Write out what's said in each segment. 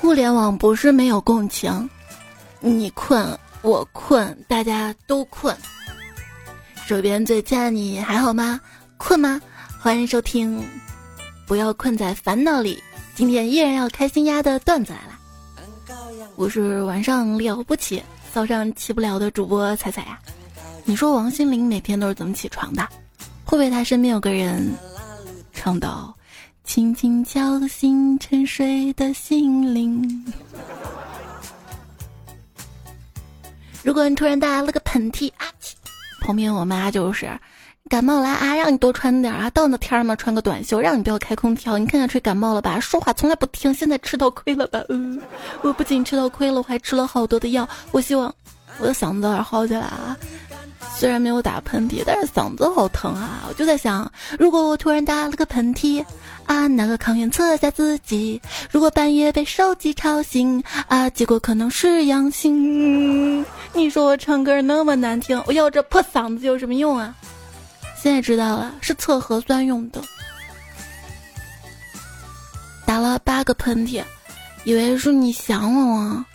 互联网不是没有共情，你困我困，大家都困。手边最亲爱的你还好吗？困吗？欢迎收听，不要困在烦恼里。今天依然要开心呀的段子来了。我是晚上了不起，早上起不了的主播彩彩呀。你说王心凌每天都是怎么起床的？会不会她身边有个人唱到？轻轻敲醒沉睡的心灵。如果你突然打了个喷嚏啊，旁边我妈就是感冒了啊，让你多穿点啊，到那天嘛穿个短袖，让你不要开空调，你看看吹感冒了吧，说话从来不听，现在吃到亏了吧？嗯，我不仅吃到亏了，我还吃了好多的药，我希望我的嗓子早点好起来啊。虽然没有打喷嚏，但是嗓子好疼啊！我就在想，如果我突然打了个喷嚏，啊，拿个抗原测下自己，如果半夜被手机吵醒，啊，结果可能是阳性。你说我唱歌那么难听，我要这破嗓子有什么用啊？现在知道了，是测核酸用的。打了八个喷嚏，以为是你想我了，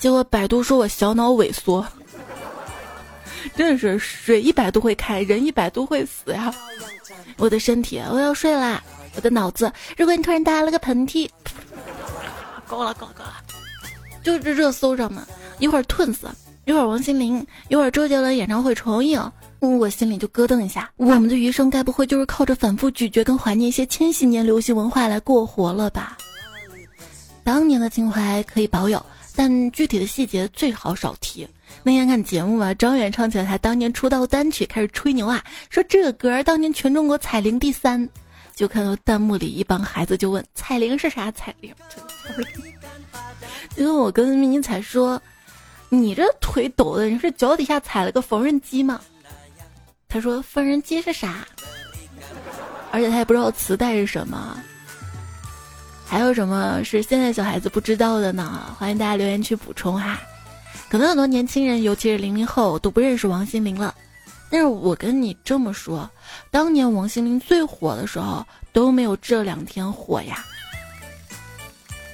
结果百度说我小脑萎缩。真的是水一百度会开，人一百度会死呀！我的身体，我要睡啦！我的脑子，如果你突然打了个喷嚏，够了够了够了！就这热搜上嘛，一会儿 Twins，一会儿王心凌，一会儿周杰伦演唱会重映，我心里就咯噔一下。我们的余生该不会就是靠着反复咀嚼跟怀念一些千禧年流行文化来过活了吧？当年的情怀可以保有，但具体的细节最好少提。那天看节目嘛，张远唱起了他当年出道单曲，开始吹牛啊，说这个歌当年全中国彩铃第三。就看到弹幕里一帮孩子就问彩铃是啥？彩铃？因为我跟迷彩说，你这腿抖的，你是脚底下踩了个缝纫机吗？他说缝纫机是啥？而且他也不知道磁带是什么。还有什么是现在小孩子不知道的呢？欢迎大家留言区补充哈。可能很多年轻人，尤其是零零后，都不认识王心凌了。但是我跟你这么说，当年王心凌最火的时候，都没有这两天火呀。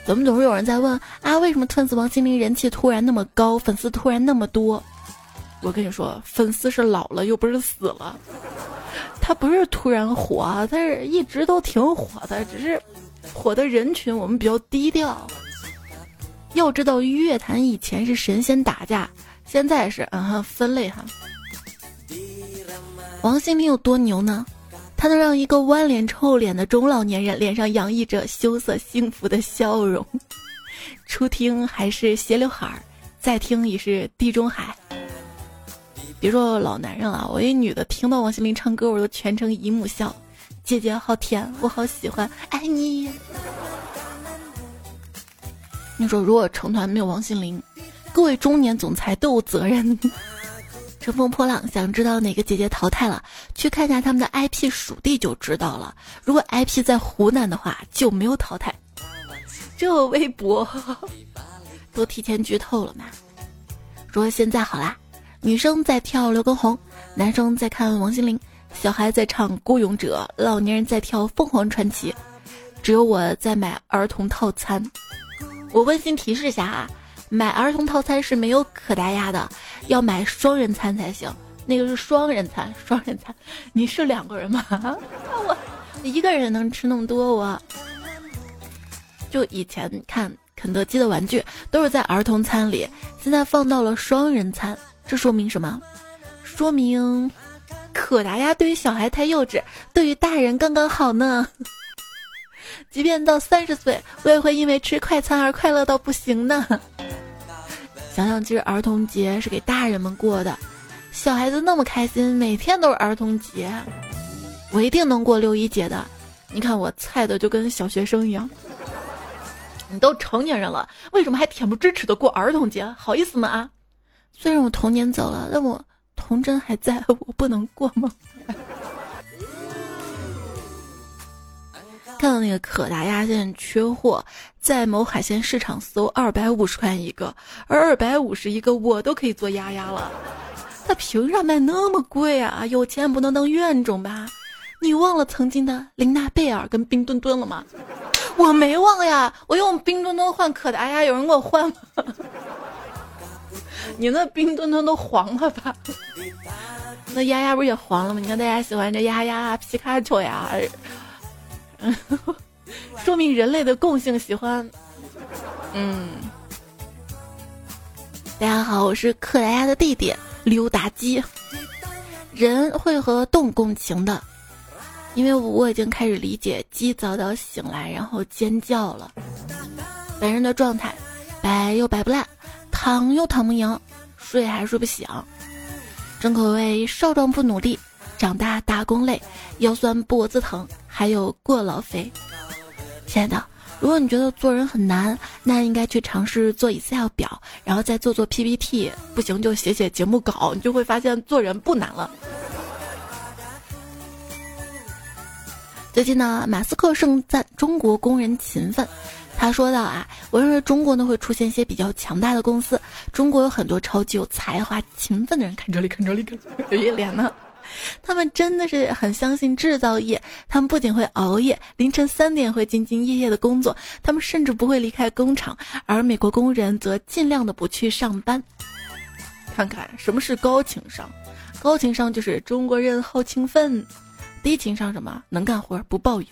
怎么总是有人在问啊？为什么突然王心凌人气突然那么高，粉丝突然那么多？我跟你说，粉丝是老了，又不是死了。他不是突然火，他是一直都挺火的，只是火的人群我们比较低调。要知道，乐坛以前是神仙打架，现在是嗯分类哈。王心凌有多牛呢？她能让一个弯脸臭脸的中老年人脸上洋溢着羞涩幸福的笑容。初听还是斜刘海儿，再听已是地中海。别说老男人了，我一女的听到王心凌唱歌，我都全程姨母笑。姐姐好甜，我好喜欢，爱你。你说，如果成团没有王心凌，各位中年总裁都有责任。乘风破浪，想知道哪个姐姐淘汰了，去看一下他们的 IP 属地就知道了。如果 IP 在湖南的话，就没有淘汰。这微博都提前剧透了嘛？说现在好啦，女生在跳刘畊宏，男生在看王心凌，小孩在唱孤勇者，老年人在跳凤凰传奇，只有我在买儿童套餐。我温馨提示一下啊，买儿童套餐是没有可达鸭的，要买双人餐才行。那个是双人餐，双人餐，你是两个人吗？我一个人能吃那么多？我就以前看肯德基的玩具都是在儿童餐里，现在放到了双人餐，这说明什么？说明可达鸭对于小孩太幼稚，对于大人刚刚好呢。即便到三十岁，我也会因为吃快餐而快乐到不行呢。想想，其实儿童节是给大人们过的，小孩子那么开心，每天都是儿童节，我一定能过六一节的。你看我菜的就跟小学生一样。你都成年人了，为什么还恬不知耻的过儿童节？好意思吗？啊！虽然我童年走了，但我童真还在，我不能过吗？看到那个可达鸭现在缺货，在某海鲜市场搜二百五十块一个，而二百五十一个我都可以做鸭鸭了，他凭啥卖那么贵啊？有钱不能当怨种吧？你忘了曾经的琳娜贝尔跟冰墩墩了吗？我没忘呀，我用冰墩墩换可达鸭，有人给我换吗？你那冰墩墩都黄了吧？那丫丫不也黄了吗？你看大家喜欢这丫丫、皮卡丘呀，说明人类的共性喜欢。嗯，大家好，我是克莱亚的弟弟溜达鸡。人会和动物共情的，因为我已经开始理解鸡早早醒来然后尖叫了。本人的状态，摆又摆不烂，躺又躺不赢，睡还睡不醒。重口味少壮不努力，长大打工累，腰酸脖子疼，还有过劳肥。亲爱的，如果你觉得做人很难，那应该去尝试做 Excel 表，然后再做做 PPT，不行就写写节目稿，你就会发现做人不难了。最近呢，马斯克盛赞中国工人勤奋。他说道啊，我认为中国呢会出现一些比较强大的公司。中国有很多超级有才华、勤奋的人，看这里，看这里，看有一脸呢。他们真的是很相信制造业，他们不仅会熬夜，凌晨三点会兢兢业业的工作，他们甚至不会离开工厂。而美国工人则尽量的不去上班。看看什么是高情商？高情商就是中国人好勤奋，低情商什么？能干活不抱怨。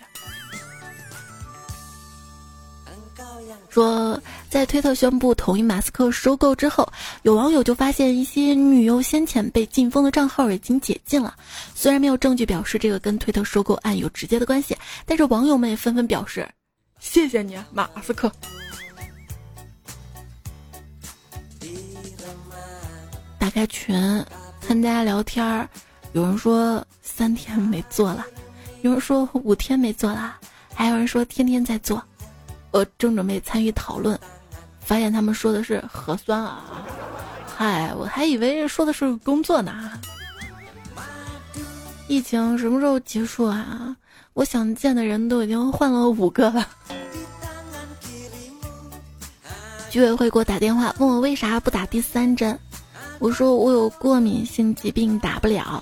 说，在推特宣布同意马斯克收购之后，有网友就发现一些女优先前被禁封的账号已经解禁了。虽然没有证据表示这个跟推特收购案有直接的关系，但是网友们也纷纷表示：“谢谢你，马斯克。”打开群，看大家聊天儿，有人说三天没做了，有人说五天没做了，还有人说天天在做。我正准备参与讨论，发现他们说的是核酸啊！嗨，我还以为说的是工作呢。疫情什么时候结束啊？我想见的人都已经换了五个了。居委会给我打电话，问我为啥不打第三针，我说我有过敏性疾病，打不了。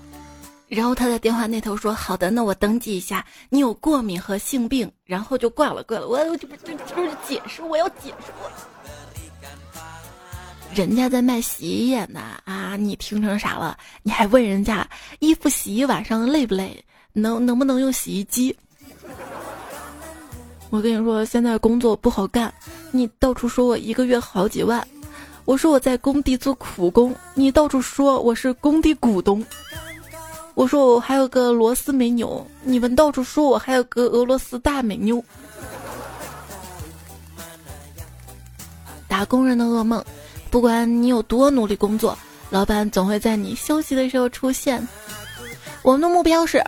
然后他在电话那头说：“好的，那我登记一下，你有过敏和性病。”然后就挂了，挂了。我我这不这这是解释，我要解释我。人家在卖洗衣液呢啊！你听成啥了？你还问人家衣服洗一晚上累不累？能能不能用洗衣机？我跟你说，现在工作不好干，你到处说我一个月好几万，我说我在工地做苦工，你到处说我是工地股东。我说我还有个螺丝美妞，你们到处说我还有个俄罗斯大美妞。打工人的噩梦，不管你有多努力工作，老板总会在你休息的时候出现。我们的目标是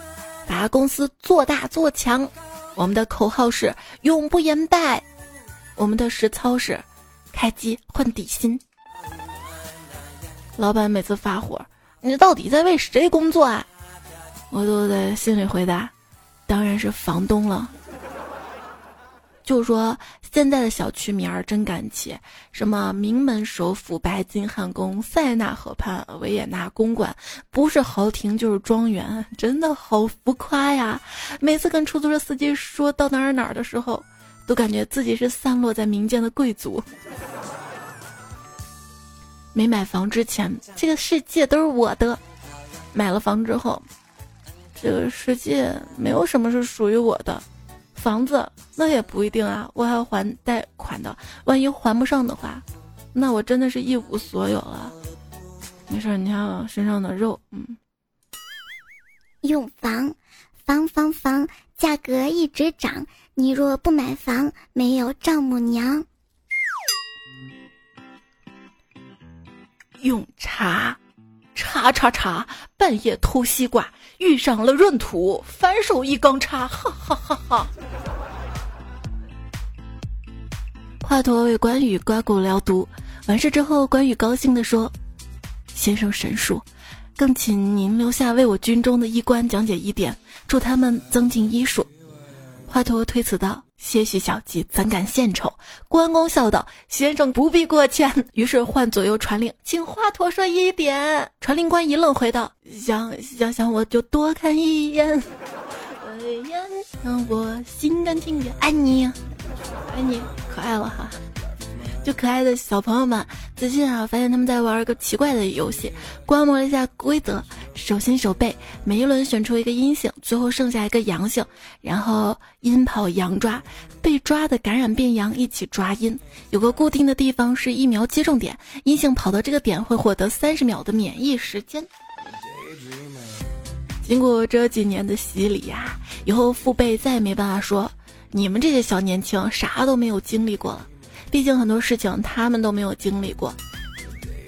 把公司做大做强，我们的口号是永不言败，我们的实操是开机换底薪。老板每次发火，你到底在为谁工作啊？我都在心里回答，当然是房东了。就说现在的小区名儿真敢起，什么名门首府、白金汉宫、塞纳河畔、维也纳公馆，不是豪庭就是庄园，真的好浮夸呀！每次跟出租车司机说到哪儿哪儿的时候，都感觉自己是散落在民间的贵族。没买房之前，这个世界都是我的；买了房之后。这个世界没有什么是属于我的，房子那也不一定啊，我还要还贷款的，万一还不上的话，那我真的是一无所有了。没事，你看我身上的肉，嗯。用房，房房房，价格一直涨，你若不买房，没有丈母娘。用茶。叉叉叉！半夜偷西瓜，遇上了闰土，反手一钢叉，哈哈哈哈！华佗为关羽刮骨疗毒，完事之后，关羽高兴地说：“先生神术，更请您留下为我军中的医官讲解医典，助他们增进医术。”华佗推辞道。些许小计，怎敢献丑？关公笑道：“先生不必过谦。”于是唤左右传令，请华佗说一点。传令官一愣，回道：“想想想，我就多看一眼。”让我心甘情愿爱你。爱，你可爱了哈。就可爱的小朋友们，最近啊，发现他们在玩一个奇怪的游戏。观摩了一下规则，手心手背每一轮选出一个阴性，最后剩下一个阳性，然后阴跑阳抓，被抓的感染变阳，一起抓阴。有个固定的地方是疫苗接种点，阴性跑到这个点会获得三十秒的免疫时间。经过这几年的洗礼呀，以后父辈再也没办法说你们这些小年轻啥都没有经历过了。毕竟很多事情他们都没有经历过。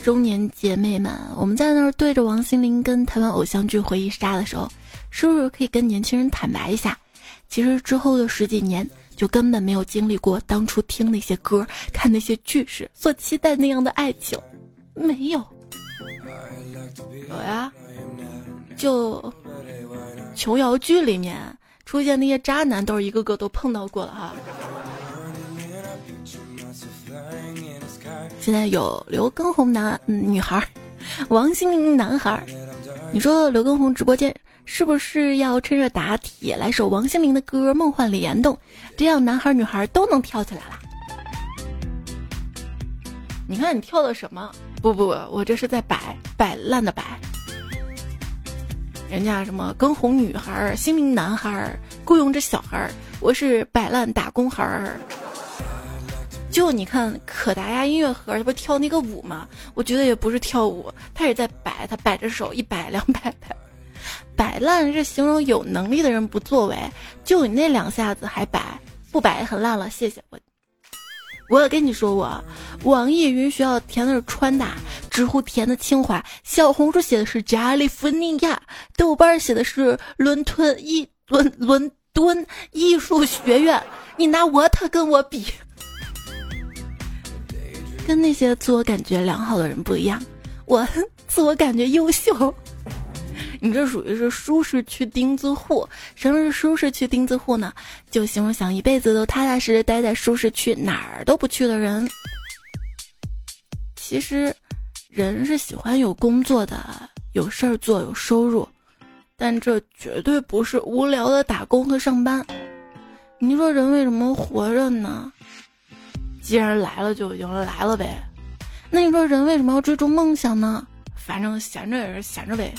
中年姐妹们，我们在那儿对着王心凌跟台湾偶像剧回忆杀的时候，是不是可以跟年轻人坦白一下？其实之后的十几年，就根本没有经历过当初听那些歌、看那些剧时所期待那样的爱情，没有。有呀，就琼瑶剧里面出现那些渣男，都是一个个都碰到过了哈。现在有刘畊宏男女孩，王心凌男孩。你说刘畊宏直播间是不是要趁热打铁来首王心凌的歌《梦幻联动》，这样男孩女孩都能跳起来了？你看你跳的什么？不不不，我这是在摆摆烂的摆。人家什么更红女孩、心灵男孩雇佣着小孩，我是摆烂打工孩儿。就你看可达鸭音乐盒，他不跳那个舞吗？我觉得也不是跳舞，他也在摆，他摆着手一摆两摆摆，摆烂是形容有能力的人不作为。就你那两下子还摆，不摆很烂了，谢谢我。我也跟你说过，网易云学校填的是川大，知乎填的清华，小红书写的是加利福尼亚，豆瓣写的是伦敦艺伦伦敦艺术学院，你拿我他跟我比？跟那些自我感觉良好的人不一样，我自我感觉优秀。你这属于是舒适区钉子户。什么是舒适区钉子户呢？就形容想一辈子都踏踏实实待在舒适区，哪儿都不去的人。其实，人是喜欢有工作的，有事儿做，有收入，但这绝对不是无聊的打工和上班。你说人为什么活着呢？既然来了就已经来了呗，那你说人为什么要追逐梦想呢？反正闲着也是闲着呗。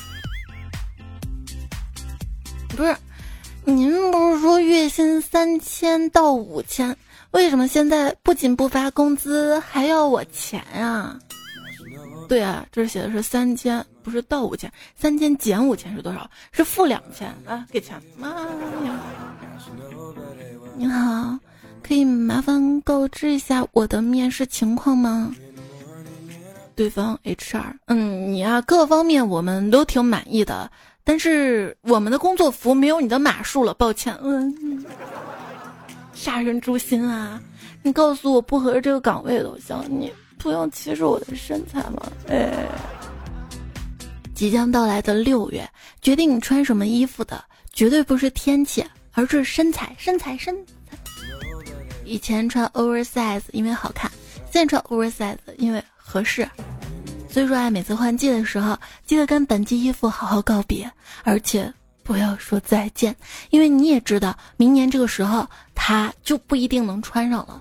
不是，您不是说月薪三千到五千，为什么现在不仅不发工资，还要我钱啊？对啊，这写的是三千，不是到五千，三千减五千是多少？是负两千啊！给钱，妈呀！你好。可以麻烦告知一下我的面试情况吗？对方 HR，嗯，你啊，各方面我们都挺满意的，但是我们的工作服没有你的码数了，抱歉。嗯，杀人诛心啊！你告诉我不合适这个岗位都行，你不用歧视我的身材嘛。哎，即将到来的六月，决定你穿什么衣服的绝对不是天气，而是身材，身材，身。以前穿 oversize 因为好看，现在穿 oversize 因为合适。所以说啊，每次换季的时候，记得跟本季衣服好好告别，而且不要说再见，因为你也知道，明年这个时候它就不一定能穿上了。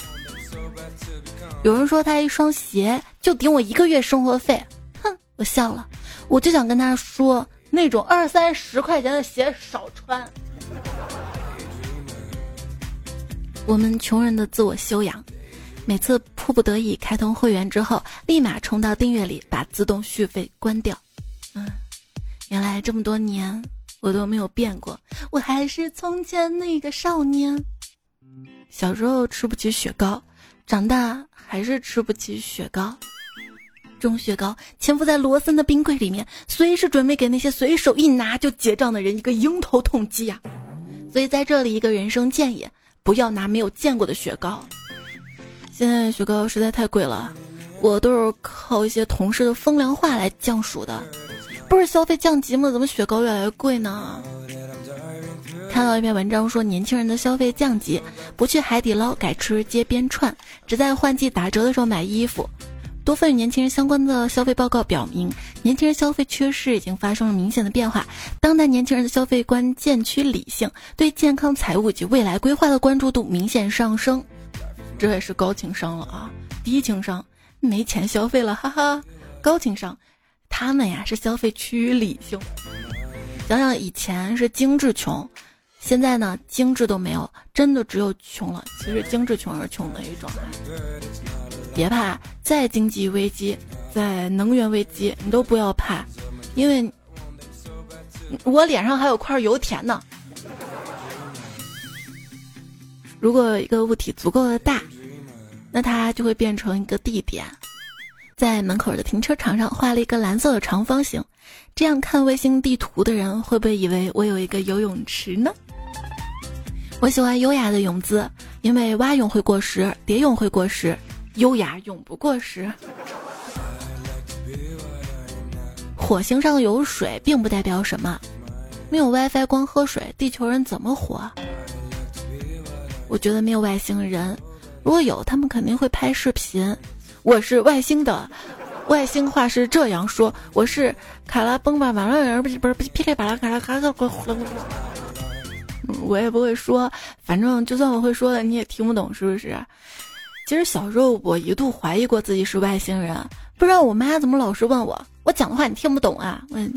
有人说他一双鞋就顶我一个月生活费，哼，我笑了，我就想跟他说，那种二三十块钱的鞋少穿。我们穷人的自我修养，每次迫不得已开通会员之后，立马冲到订阅里，把自动续费关掉。嗯，原来这么多年我都没有变过，我还是从前那个少年。小时候吃不起雪糕，长大还是吃不起雪糕。这种雪糕潜伏在罗森的冰柜里面，随时准备给那些随手一拿就结账的人一个迎头痛击呀。所以在这里一个人生建议。不要拿没有见过的雪糕。现在雪糕实在太贵了，我都是靠一些同事的风凉话来降暑的。不是消费降级吗？怎么雪糕越来越贵呢？看到一篇文章说，年轻人的消费降级，不去海底捞，改吃街边串，只在换季打折的时候买衣服。多份与年轻人相关的消费报告表明，年轻人消费趋势已经发生了明显的变化。当代年轻人的消费观渐趋理性，对健康、财务及未来规划的关注度明显上升。这也是高情商了啊！低情商，没钱消费了，哈哈。高情商，他们呀是消费趋于理性。想想以前是精致穷，现在呢精致都没有，真的只有穷了。其实精致穷是穷的一种。别怕，在经济危机，在能源危机，你都不要怕，因为我脸上还有块油田呢。如果一个物体足够的大，那它就会变成一个地点。在门口的停车场上画了一个蓝色的长方形，这样看卫星地图的人会不会以为我有一个游泳池呢？我喜欢优雅的泳姿，因为蛙泳会过时，蝶泳会过时，优雅永不过时。火星上有水并不代表什么，没有 WiFi 光喝水，地球人怎么活？我觉得没有外星人，如果有，他们肯定会拍视频。我是外星的，外星话是这样说：我是卡拉崩吧完了，不是不是噼里啪啦卡拉卡拉咕噜。我也不会说，反正就算我会说的，你也听不懂，是不是？其实小时候我一度怀疑过自己是外星人，不知道我妈怎么老是问我，我讲的话你听不懂啊？问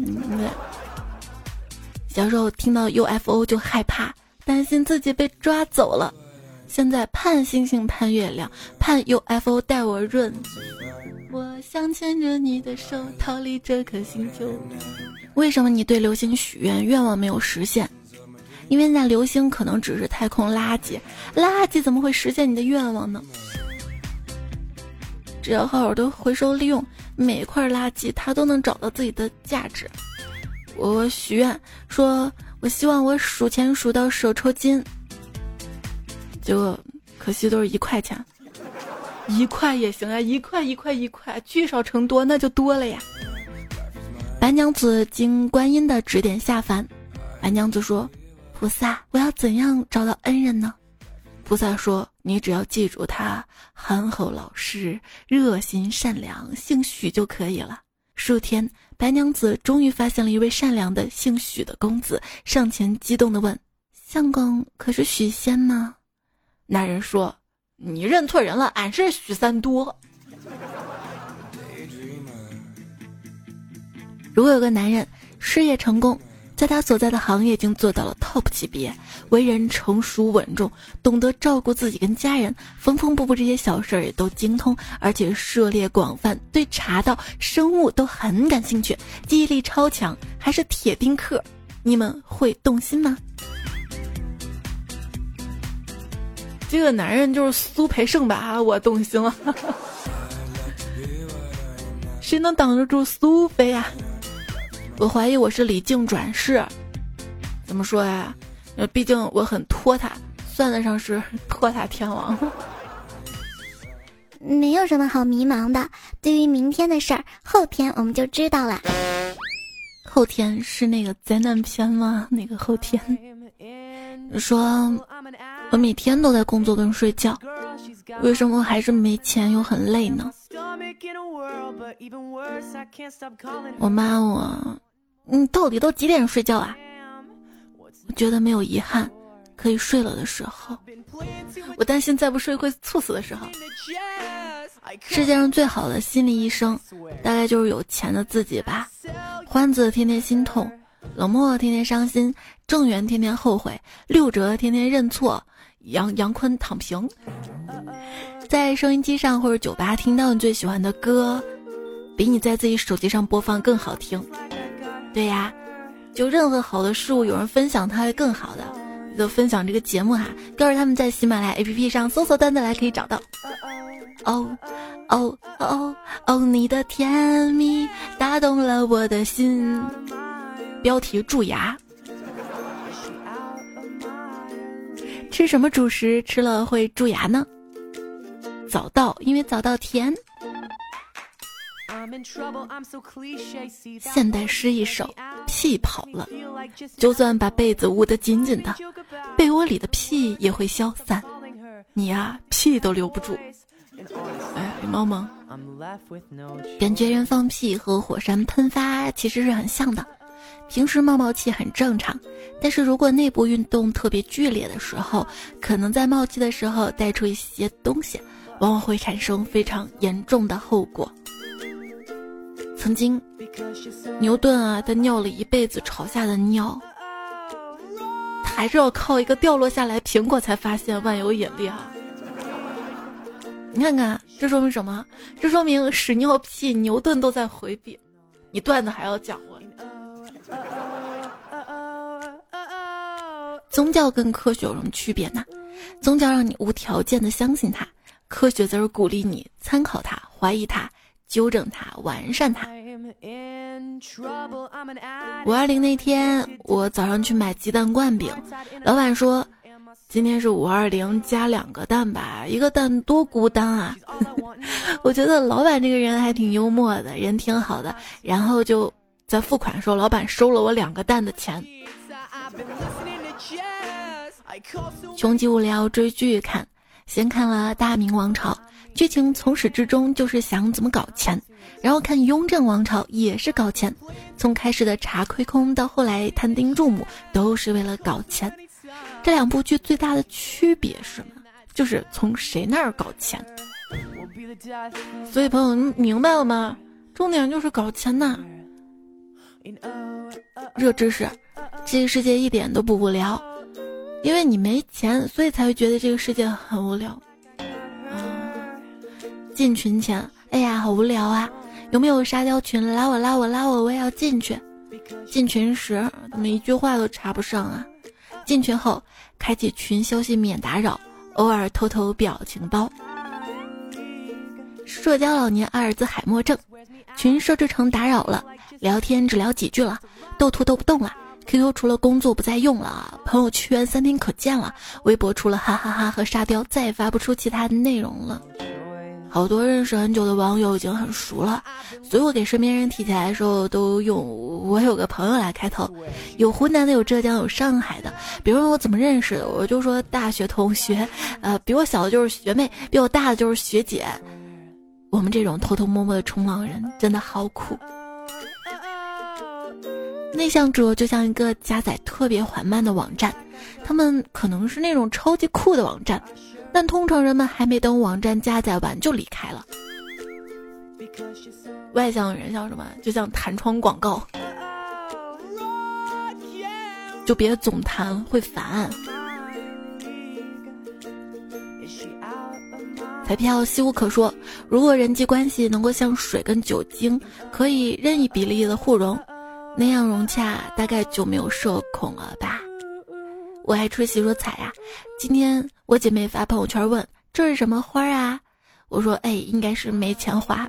小时候听到 UFO 就害怕，担心自己被抓走了。现在盼星星盼月亮，盼 UFO 带我润。我想牵着你的手，逃离这颗星球。为什么你对流星许愿，愿望没有实现？因为那流星可能只是太空垃圾，垃圾怎么会实现你的愿望呢？只要好好的回收利用每一块垃圾，它都能找到自己的价值。我许愿说，我希望我数钱数到手抽筋。结果可惜都是一块钱，一块也行啊，一块一块一块，聚少成多那就多了呀。白娘子经观音的指点下凡，白娘子说：“菩萨，我要怎样找到恩人呢？”菩萨说：“你只要记住他憨厚老实、热心善良，姓许就可以了。”数天，白娘子终于发现了一位善良的姓许的公子，上前激动地问：“相公可是许仙吗？”那人说：“你认错人了，俺是许三多。”如果有个男人事业成功，在他所在的行业已经做到了 top 级别，为人成熟稳重，懂得照顾自己跟家人，缝缝补补这些小事儿也都精通，而且涉猎广泛，对茶道、生物都很感兴趣，记忆力超强，还是铁丁克，你们会动心吗？这个男人就是苏培盛吧？我动心了。谁能挡得住苏菲呀？我怀疑我是李靖转世。怎么说呀？呃，毕竟我很拖沓，算得上是 拖沓天王。没有什么好迷茫的。对于明天的事儿，后天我们就知道了。后天是那个灾难片吗？那个后天？说，我每天都在工作跟睡觉，为什么还是没钱又很累呢？我妈我，你到底都几点睡觉啊？我觉得没有遗憾，可以睡了的时候，我担心再不睡会猝死的时候。世界上最好的心理医生，大概就是有钱的自己吧。欢子天天心痛。冷漠天天伤心，郑源天天后悔，六哲天天认错，杨杨坤躺平。在收音机上或者酒吧听到你最喜欢的歌，比你在自己手机上播放更好听。对呀，就任何好的事物，有人分享它会更好的。就分享这个节目哈，告诉他们在喜马拉雅 APP 上搜索“段子来”可以找到。哦哦哦哦，你的甜蜜打动了我的心。标题：蛀牙。吃什么主食吃了会蛀牙呢？早稻，因为早稻甜。现代诗一首：屁跑了，就算把被子捂得紧紧的，被窝里的屁也会消散。你呀，屁都留不住。哎，猫猫，感觉人放屁和火山喷发其实是很像的。平时冒冒气很正常，但是如果内部运动特别剧烈的时候，可能在冒气的时候带出一些东西，往往会产生非常严重的后果。曾经，牛顿啊，他尿了一辈子朝下的尿，他还是要靠一个掉落下来苹果才发现万有引力啊！你看看，这说明什么？这说明屎尿屁牛顿都在回避。你段子还要讲我？宗教跟科学有什么区别呢？宗教让你无条件的相信它，科学则是鼓励你参考它、怀疑它、纠正它、完善它。五二零那天，我早上去买鸡蛋灌饼，老板说今天是五二零加两个蛋吧，一个蛋多孤单啊！我觉得老板这个人还挺幽默的，人挺好的。然后就在付款的时候，老板收了我两个蛋的钱。穷极无聊追剧看，先看了《大明王朝》，剧情从始至终就是想怎么搞钱；然后看《雍正王朝》，也是搞钱。从开始的查亏空到后来探丁入亩，都是为了搞钱。这两部剧最大的区别是什么？就是从谁那儿搞钱。所以朋友明白了吗？重点就是搞钱呐。热知识：这个世界一点都不无聊。因为你没钱，所以才会觉得这个世界很无聊。进群前，哎呀，好无聊啊！有没有沙雕群？拉我，拉我，拉我，我也要进去。进群时，怎么一句话都插不上啊？进群后，开启群消息免打扰，偶尔偷偷表情包。社交老年阿尔兹海默症，群设置成打扰了，聊天只聊几句了，斗图斗不动了。QQ 除了工作不再用了，朋友圈三天可见了，微博除了哈哈哈和沙雕再也发不出其他的内容了。好多认识很久的网友已经很熟了，所以我给身边人提起来的时候都用我有个朋友来开头，有湖南的，有浙江，有上海的。别人问我怎么认识的，我就说大学同学，呃，比我小的就是学妹，比我大的就是学姐。我们这种偷偷摸摸的冲浪人真的好苦。内向者就像一个加载特别缓慢的网站，他们可能是那种超级酷的网站，但通常人们还没等网站加载完就离开了。外向人像什么？就像弹窗广告，就别总弹会烦。彩票西无可说，如果人际关系能够像水跟酒精，可以任意比例的互融。那样融洽，大概就没有社恐了吧？我爱吃洗说彩呀。今天我姐妹发朋友圈问这是什么花啊？我说哎，应该是没钱花。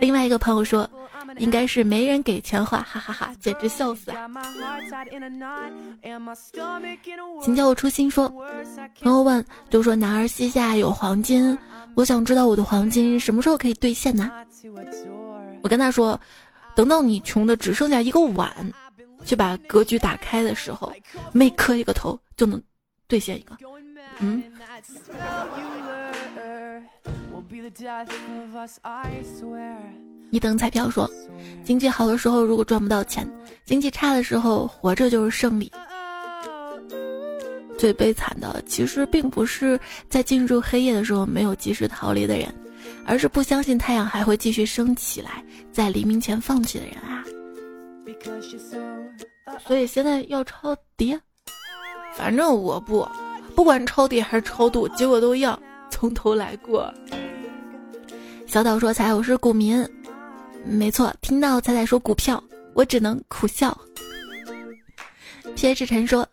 另外一个朋友说应该是没人给钱花，哈哈哈，简直笑死啊！请叫我初心说，朋友问都说男儿膝下有黄金，我想知道我的黄金什么时候可以兑现呢？我跟他说。等到你穷的只剩下一个碗，去把格局打开的时候，每磕一个头就能兑现一个。嗯。一等彩票说，经济好的时候如果赚不到钱，经济差的时候活着就是胜利。最悲惨的其实并不是在进入黑夜的时候没有及时逃离的人。而是不相信太阳还会继续升起来，在黎明前放弃的人啊！所以现在要抄底，反正我不，不管抄底还是抄度，结果都一样，从头来过。小岛说：“彩，我是股民。”没错，听到彩彩说股票，我只能苦笑。P.H. 陈说。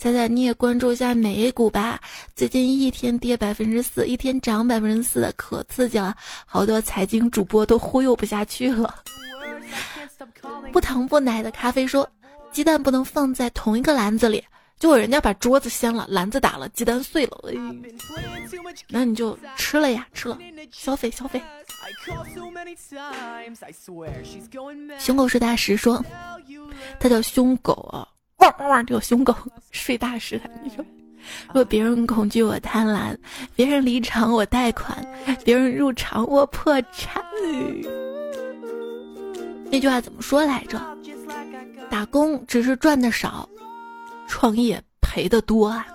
猜猜你也关注一下美股吧，最近一天跌百分之四，一天涨百分之四，可刺激了，好多财经主播都忽悠不下去了。不糖不奶的咖啡说，鸡蛋不能放在同一个篮子里，结果人家把桌子掀了，篮子打了，鸡蛋碎了，那你就吃了呀，吃了，消费消费。熊狗睡大石说，他叫凶狗啊。汪汪汪！这个凶狗 睡大石的，你说，若别人恐惧我贪婪，别人离场我贷款，别人入场我破产。那句话怎么说来着？打工只是赚的少，创业赔的多啊。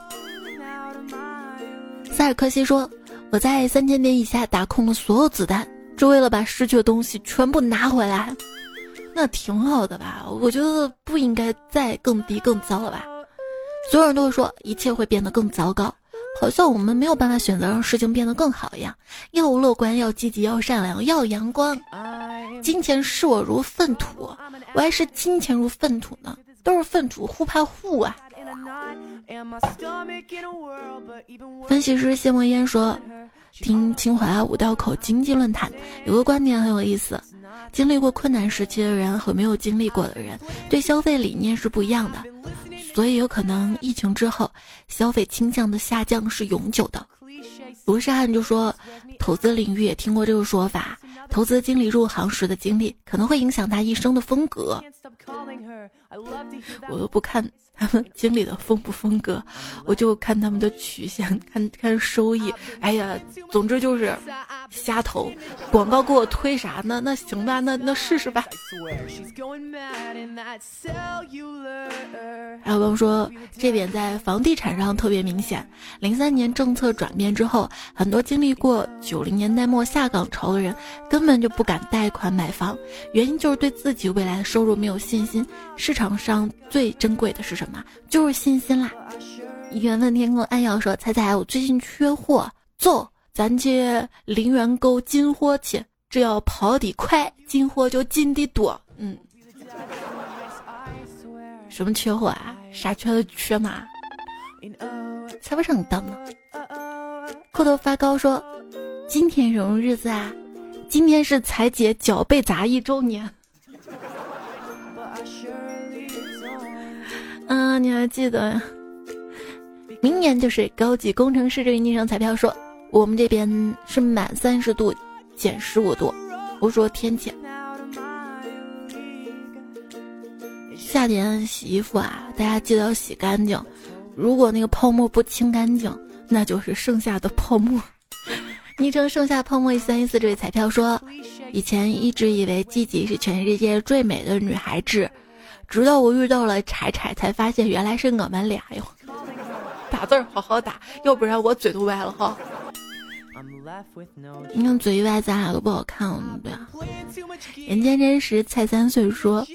塞尔克西说：“我在三千点以下打空了所有子弹，只为了把失去的东西全部拿回来。那挺好的吧？我觉得不应该再更低更糟了吧？所有人都会说一切会变得更糟糕，好像我们没有办法选择让事情变得更好一样。要乐观，要积极，要善良，要阳光。金钱视我如粪土，我还是金钱如粪土呢？都是粪土，互怕互啊。”分析师谢墨烟说：“听清华五道口经济论坛，有个观点很有意思。经历过困难时期的人和没有经历过的人，对消费理念是不一样的。所以有可能疫情之后，消费倾向的下降是永久的。”罗世汉就说：“投资领域也听过这个说法，投资经理入行时的经历可能会影响他一生的风格。”我又不看。他们经理的风不风格，我就看他们的曲线，看看收益。哎呀，总之就是瞎投。广告给我推啥呢？那行吧，那那试试吧。还有朋友说，这点在房地产上特别明显。零三年政策转变之后，很多经历过九零年代末下岗潮的人，根本就不敢贷款买房，原因就是对自己未来的收入没有信心。市场上最珍贵的是什么？什么就是信心啦。缘分天空暗耀说：“彩彩，我最近缺货，走，咱去陵园沟进货去。只要跑得快，进货就进的多。”嗯。什么缺货啊？啥缺的缺嘛？才不上你当呢！裤头发高说：“今天什么日子啊？今天是彩姐脚被砸一周年。”啊，你还记得呀？明年就是高级工程师这个昵称彩票说，我们这边是满三十度减十五度。我说天气。夏天洗衣服啊，大家记得要洗干净。如果那个泡沫不清干净，那就是剩下的泡沫。昵称剩下泡沫一三一四这位彩票说，以前一直以为自己是全世界最美的女孩子，直到我遇到了柴柴，才发现原来是我们俩哟。打字好好打，要不然我嘴都歪了哈。你看嘴一歪，咱俩都不好看了，对啊。人间真实，蔡三岁说。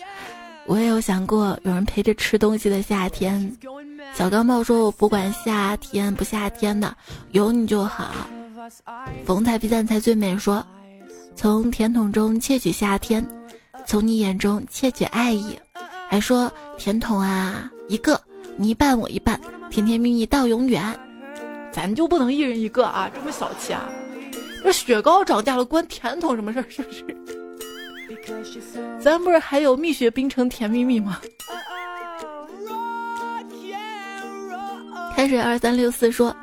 我也有想过有人陪着吃东西的夏天。小钢炮说：“我不管夏天不夏天的，有你就好。”逢彩必赞才最美说：“从甜筒中窃取夏天，从你眼中窃取爱意。”还说：“甜筒啊，一个你一半我一半，甜甜蜜蜜到永远。”咱就不能一人一个啊？这么小气啊？这雪糕涨价了，关甜筒什么事儿？是不是？咱不是还有蜜雪冰城甜蜜蜜吗？开水二三六四说：“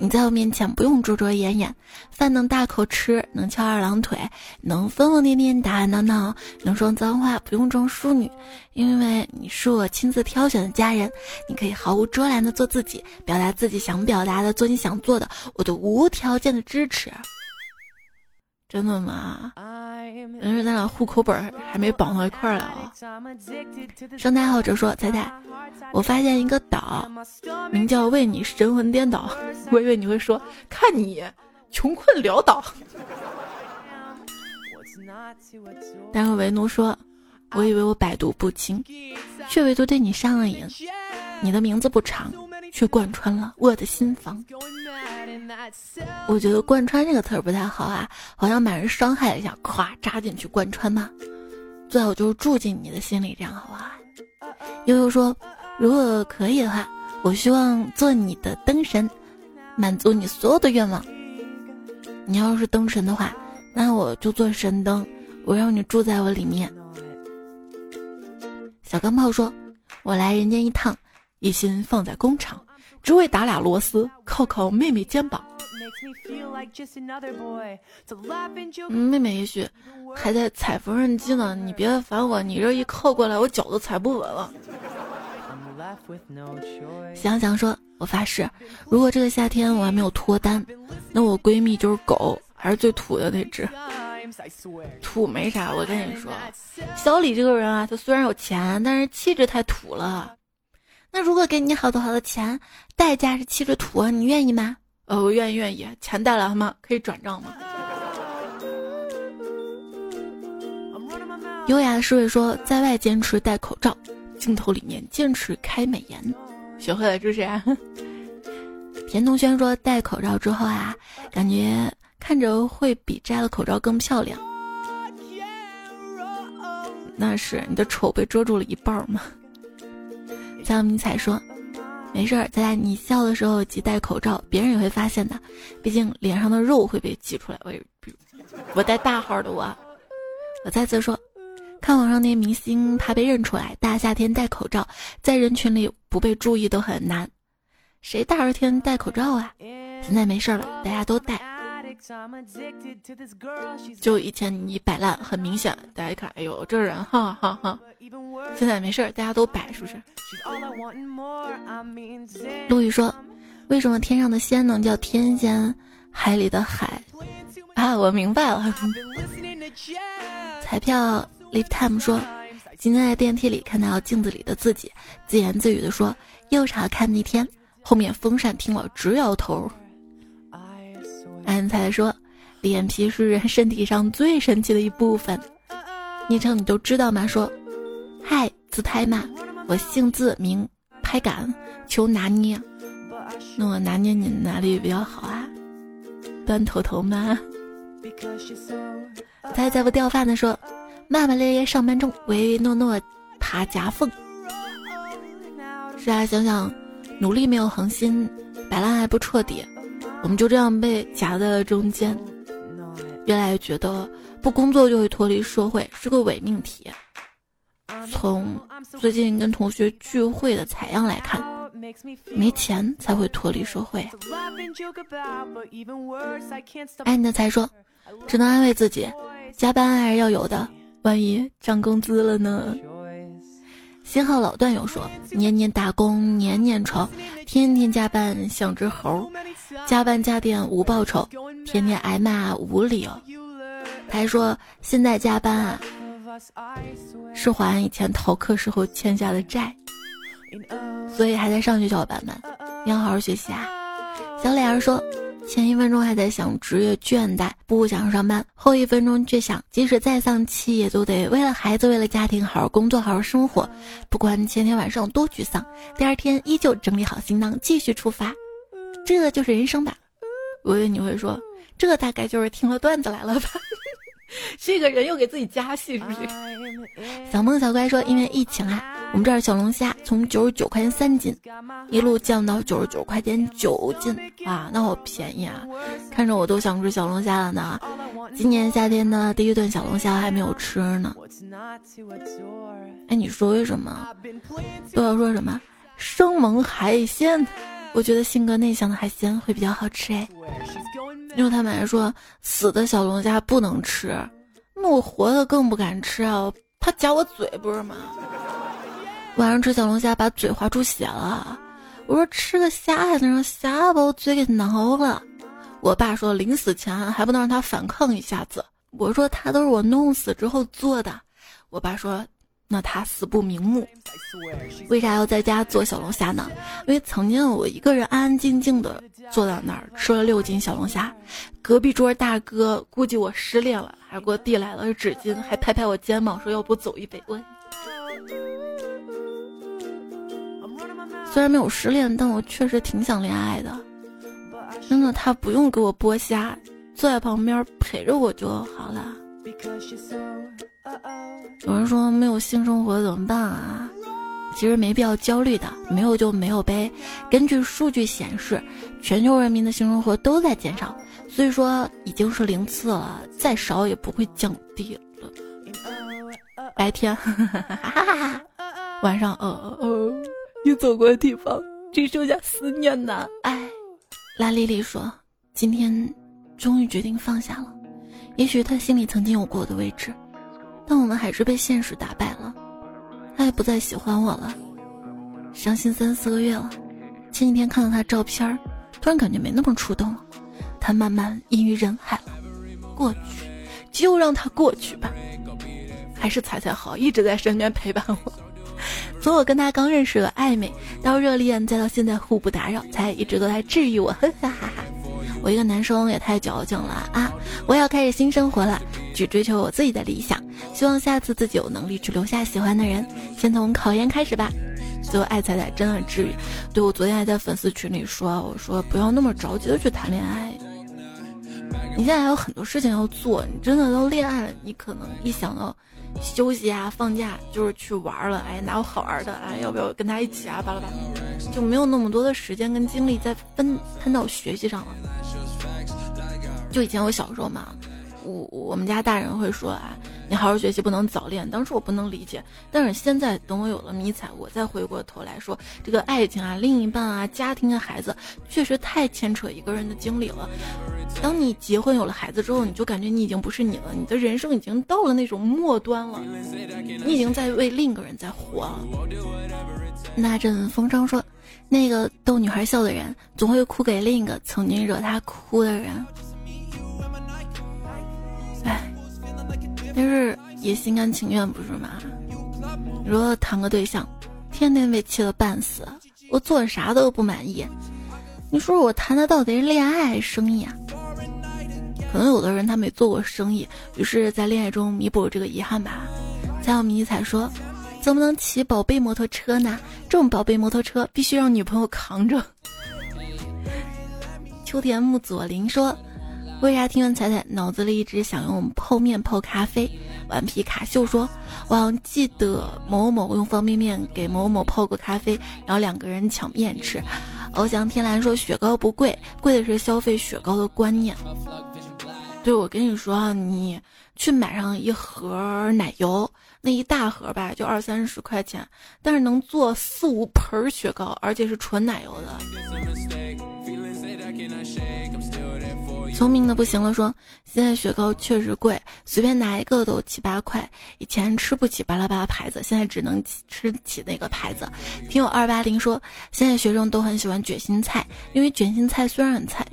你在我面前不用遮遮掩掩，饭能大口吃，能翘二郎腿，能疯疯癫癫打打闹闹，能说脏话不用装淑女，因为你是我亲自挑选的家人。你可以毫无遮拦的做自己，表达自己想表达的，做你想做的，我都无条件的支持。”真的吗？啊但是咱俩户口本还没绑到一块儿来啊！生态好者说：“彩彩，我发现一个岛，名叫为你神魂颠倒。我以为你会说，看你穷困潦倒。但是为奴说，我以为我百毒不侵，却唯独对你上了瘾。你的名字不长，却贯穿了我的心房。”我觉得“贯穿”这个词儿不太好啊，好像把人伤害一下，咵扎进去贯穿嘛。最好就是住进你的心里，这样好不好？悠悠说：“如果可以的话，我希望做你的灯神，满足你所有的愿望。你要是灯神的话，那我就做神灯，我让你住在我里面。”小钢炮说：“我来人间一趟，一心放在工厂。”只为打俩螺丝，靠靠妹妹肩膀。妹妹也许还在踩缝纫机呢，你别烦我，你这一靠过来，我脚都踩不稳了。想想说，我发誓，如果这个夏天我还没有脱单，那我闺蜜就是狗，还是最土的那只。土没啥，我跟你说，小李这个人啊，他虽然有钱，但是气质太土了。那如果给你好多好多钱，代价是气质土，你愿意吗？呃，我愿意，愿意。钱带来了吗？可以转账吗？优雅的侍卫说，在外坚持戴口罩，镜头里面坚持开美颜，学会了是不是？田同轩说，戴口罩之后啊，感觉看着会比摘了口罩更漂亮。那是你的丑被遮住了一半吗？江明彩说，没事儿，在你笑的时候挤戴口罩，别人也会发现的，毕竟脸上的肉会被挤出来。我我戴大号的我，我再次说。看网上那些明星，怕被认出来，大夏天戴口罩，在人群里不被注意都很难。谁大热天戴口罩啊？现在没事了，大家都戴。就以前你摆烂，很明显，大家一看，哎呦，这人，哈哈哈。现在没事儿，大家都摆，是不是？陆羽说：“为什么天上的仙能叫天仙，海里的海？”啊，我明白了。彩票。Live Time 说，今天在电梯里看到镜子里的自己，自言自语的说：“又是好看的一天。”后面风扇听了直摇头。安才说，脸皮是人身体上最神奇的一部分。昵称你都知道吗？说，嗨，自拍嘛，我姓字名拍杆，求拿捏。那我拿捏你哪里比较好啊？端头头吗？猜猜不掉饭的说。骂骂咧咧上班中，唯唯诺诺爬夹缝。是啊，想想努力没有恒心，摆烂还不彻底，我们就这样被夹在了中间。越来越觉得不工作就会脱离社会是个伪命题。从最近跟同学聚会的采样来看，没钱才会脱离社会。爱你的才说，只能安慰自己，加班还是要有的。万一涨工资了呢？新号老段友说：年年打工年年愁，天天加班像只猴，加班加点无报酬，天天挨骂无理由。他还说：现在加班啊，是还以前逃课时候欠下的债，所以还在上学小伙伴们，你要好好学习啊。小脸儿说。前一分钟还在想职业倦怠，不想上班；后一分钟却想，即使再丧气，也都得为了孩子，为了家庭，好好工作，好好生活。不管前天晚上多沮丧，第二天依旧整理好行囊，继续出发。这就是人生吧？我以为你会说，这大概就是听了段子来了吧？这个人又给自己加戏，是不是？小梦小乖说，因为疫情啊，我们这儿小龙虾从九十九块钱三斤，一路降到九十九块钱九斤，啊，那好便宜啊！看着我都想吃小龙虾了呢。今年夏天的第一顿小龙虾还没有吃呢。哎，你说为什么都要说什么生猛海鲜？我觉得性格内向的海鲜会比较好吃哎。因为他们还说死的小龙虾不能吃，那我活的更不敢吃啊！怕夹我嘴不是吗？晚上吃小龙虾把嘴划出血了，我说吃个虾还能让虾把我嘴给挠了。我爸说临死前还不能让他反抗一下子。我说他都是我弄死之后做的。我爸说。那他死不瞑目，为啥要在家做小龙虾呢？因为曾经我一个人安安静静的坐在那儿吃了六斤小龙虾，隔壁桌大哥估计我失恋了，还给我递来了纸巾，还拍拍我肩膀说要不走一杯。我虽然没有失恋，但我确实挺想恋爱的。真的，他不用给我剥虾，坐在旁边陪着我就好了。有人说没有性生活怎么办啊？其实没必要焦虑的，没有就没有呗。根据数据显示，全球人民的性生活都在减少，所以说已经是零次了，再少也不会降低了。白天，晚上，呃呃，你走过的地方只剩下思念呐。哎，拉丽丽说，今天终于决定放下了。也许他心里曾经有过我的位置。但我们还是被现实打败了，他也不再喜欢我了，伤心三四个月了。前几天看到他照片，突然感觉没那么触动了。他慢慢隐于人海了。过去就让它过去吧。还是彩彩好，一直在身边陪伴我。从我跟他刚认识的暧昧到热恋，再到现在互不打扰，才一直都在治愈我。哈哈哈哈！我一个男生也太矫情了啊！我要开始新生活了，只追求我自己的理想。希望下次自己有能力去留下喜欢的人。先从考研开始吧。最后爱彩彩真的治愈。对我昨天还在粉丝群里说，我说不要那么着急的去谈恋爱。你现在还有很多事情要做，你真的都恋爱了，你可能一想到。休息啊，放假就是去玩了。哎，哪有好玩的？哎，要不要跟他一起啊？巴拉巴拉，就没有那么多的时间跟精力在分摊到学习上了。就以前我小时候嘛，我我们家大人会说啊。你好好学习，不能早恋。当时我不能理解，但是现在等我有了迷彩，我再回过头来说，这个爱情啊、另一半啊、家庭啊、孩子，确实太牵扯一个人的精力了。当你结婚有了孩子之后，你就感觉你已经不是你了，你的人生已经到了那种末端了，你已经在为另一个人在活了。那阵风声说，那个逗女孩笑的人，总会哭给另一个曾经惹她哭的人。但是也心甘情愿，不是吗？你说谈个对象，天天被气得半死，我做啥都不满意。你说我谈的到底是恋爱生意啊？可能有的人他没做过生意，于是在恋爱中弥补这个遗憾吧。再有迷彩说，怎么能骑宝贝摩托车呢？这种宝贝摩托车必须让女朋友扛着。秋田木左林说。为啥听完彩彩脑子里一直想用泡面泡咖啡？顽皮卡秀说：“我记得某某用方便面给某某泡过咖啡，然后两个人抢面吃。”翱翔天蓝说：“雪糕不贵，贵的是消费雪糕的观念。”对，我跟你说啊，你去买上一盒奶油，那一大盒吧，就二三十块钱，但是能做四五盆雪糕，而且是纯奶油的。聪明的不行了，说现在雪糕确实贵，随便拿一个都七八块。以前吃不起巴拉巴拉牌子，现在只能吃起那个牌子。听友二八零说，现在学生都很喜欢卷心菜，因为卷心菜虽然很菜，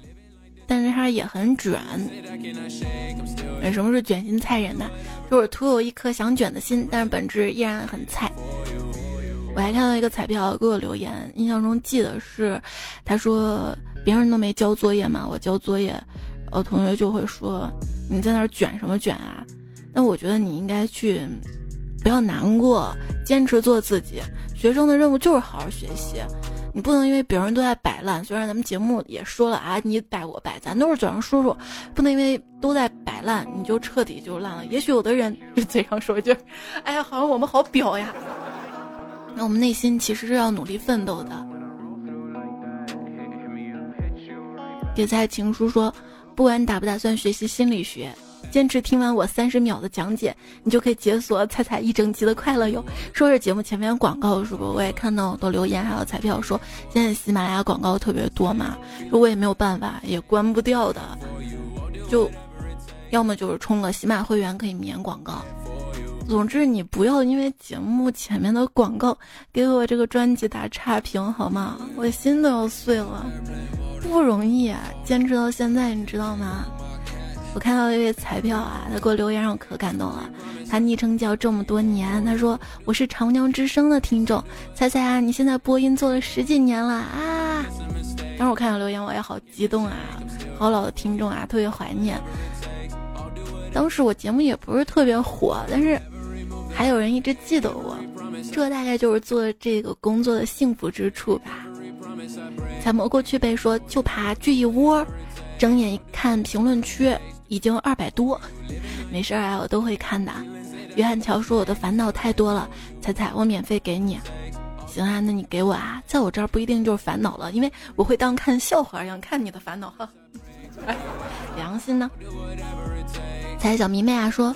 但是它也很卷。什么是卷心菜人呢？就是徒有一颗想卷的心，但是本质依然很菜。我还看到一个彩票给我留言，印象中记得是，他说别人都没交作业嘛，我交作业。我同学就会说：“你在那儿卷什么卷啊？”那我觉得你应该去，不要难过，坚持做自己。学生的任务就是好好学习，你不能因为别人都在摆烂。虽然咱们节目也说了啊，你摆我摆，咱都是嘴上说说，不能因为都在摆烂，你就彻底就烂了。也许有的人嘴上说一句：“哎呀，好像我们好表呀。”那我们内心其实是要努力奋斗的。别在情书说。不管你打不打算学习心理学，坚持听完我三十秒的讲解，你就可以解锁彩彩一整集的快乐哟。说是节目前面广告，是不？我也看到都留言还有彩票说，现在喜马拉雅广告特别多嘛，我也没有办法，也关不掉的，就要么就是充个喜马会员可以免广告。总之你不要因为节目前面的广告给我这个专辑打差评好吗？我心都要碎了。不容易啊，坚持到现在，你知道吗？我看到一位彩票啊，他给我留言让我可感动了。他昵称叫这么多年，他说我是长江之声的听众，猜猜啊，你现在播音做了十几年了啊！当时我看到留言，我也好激动啊，好老的听众啊，特别怀念。当时我节目也不是特别火，但是还有人一直记得我，这大概就是做这个工作的幸福之处吧。才蘑菇去呗，说就爬聚一窝，睁眼一看评论区已经二百多，没事儿啊，我都会看的。约翰乔说我的烦恼太多了，彩彩我免费给你，行啊，那你给我啊，在我这儿不一定就是烦恼了，因为我会当看笑话一样看你的烦恼哈。哎良心呢？彩小迷妹啊说，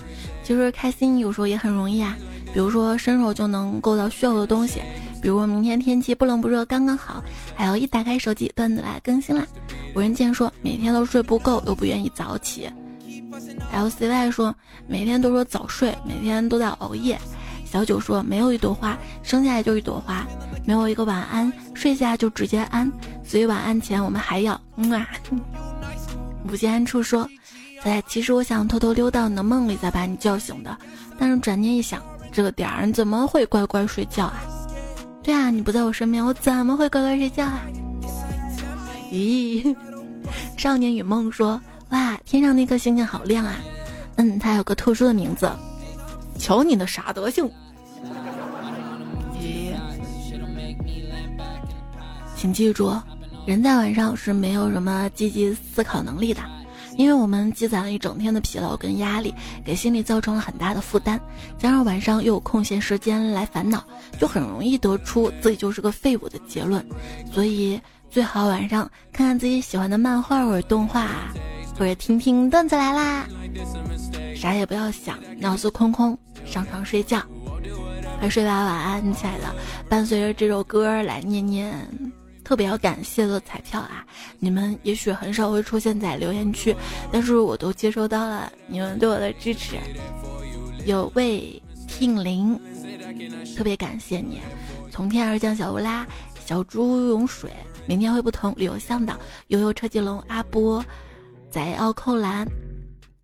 其实开心有时候也很容易啊，比如说伸手就能够到需要的东西。比如明天天气不冷不热刚刚好，还有一打开手机段子来更新啦。无人见说每天都睡不够，又不愿意早起。L C Y 说每天都说早睡，每天都在熬夜。小九说没有一朵花生下来就一朵花，没有一个晚安睡下就直接安，所以晚安前我们还要嗯啊。无间安处说在其实我想偷偷溜到你的梦里再把你叫醒的，但是转念一想，这个点儿你怎么会乖乖睡觉啊？对啊，你不在我身边，我怎么会乖乖睡觉啊？咦，少年与梦说：哇，天上那颗星星好亮啊！嗯，它有个特殊的名字，瞧你的傻德性！请记住，人在晚上是没有什么积极思考能力的。因为我们积攒了一整天的疲劳跟压力，给心理造成了很大的负担，加上晚上又有空闲时间来烦恼，就很容易得出自己就是个废物的结论。所以最好晚上看看自己喜欢的漫画或者动画，或者听听段子来啦，啥也不要想，脑子空空，上床睡觉，快睡吧，晚安，亲爱的。伴随着这首歌来念念。特别要感谢的彩票啊！你们也许很少会出现在留言区，但是我都接收到了你们对我的支持。有位听林，特别感谢你。从天而降小乌拉，小猪涌水，明天会不同。旅游向导，悠悠车继龙，阿波，仔奥扣篮，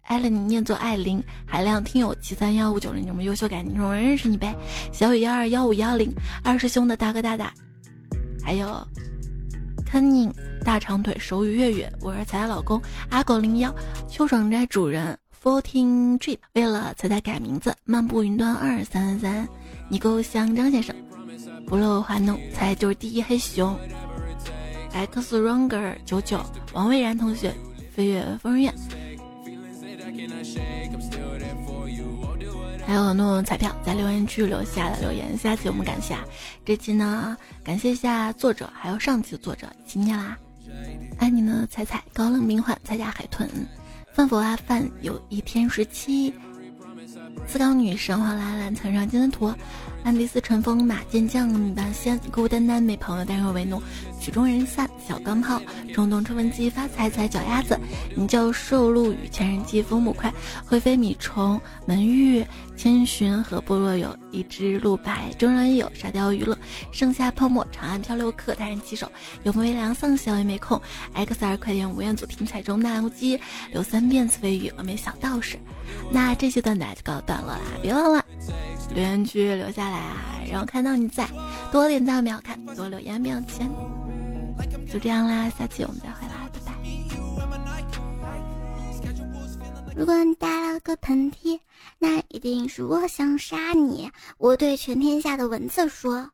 艾了你念作艾琳，海量听友七三幺五九零，你们优秀感情中我认识你呗。小雨幺二幺五幺零，二师兄的大哥大大，还有。Cunning 大长腿手语月月，我是彩彩老公阿狗零幺秋爽斋主人 fourteen trip 为了彩彩改名字漫步云端二三三三。你够香张先生。不露花弄彩就是第一黑熊。X ronger 九九王蔚然同学飞跃疯人院。还有很多彩票在留言区留下的留言，下期我们感谢。这期呢，感谢一下作者，还有上期的作者，今天啦，爱你呢，彩彩高冷冰幻，彩家海豚，饭否啊饭，有一天十七，四高女神黄兰兰层上金的图。安迪斯乘风马健将，女半仙孤单单没朋友，但若为奴，曲终人散。小钢炮冲动吹风机发财踩脚丫子，你叫瘦鹿与千人机风母快会飞米虫门玉千寻和部落有一只鹿白中人有沙雕娱乐盛夏泡沫长安漂流客达人骑手有风微凉丧小也没空，X R 快点吴彦祖听彩中大乌鸡刘三遍刺飞鱼峨眉小道士。那这些段子就告段落啦，别忘了留言区留下来啊，然后看到你在，多点赞秒看，多留言秒钱，就这样啦，下期我们再会啦，拜拜。如果你打了个喷嚏，那一定是我想杀你。我对全天下的蚊子说。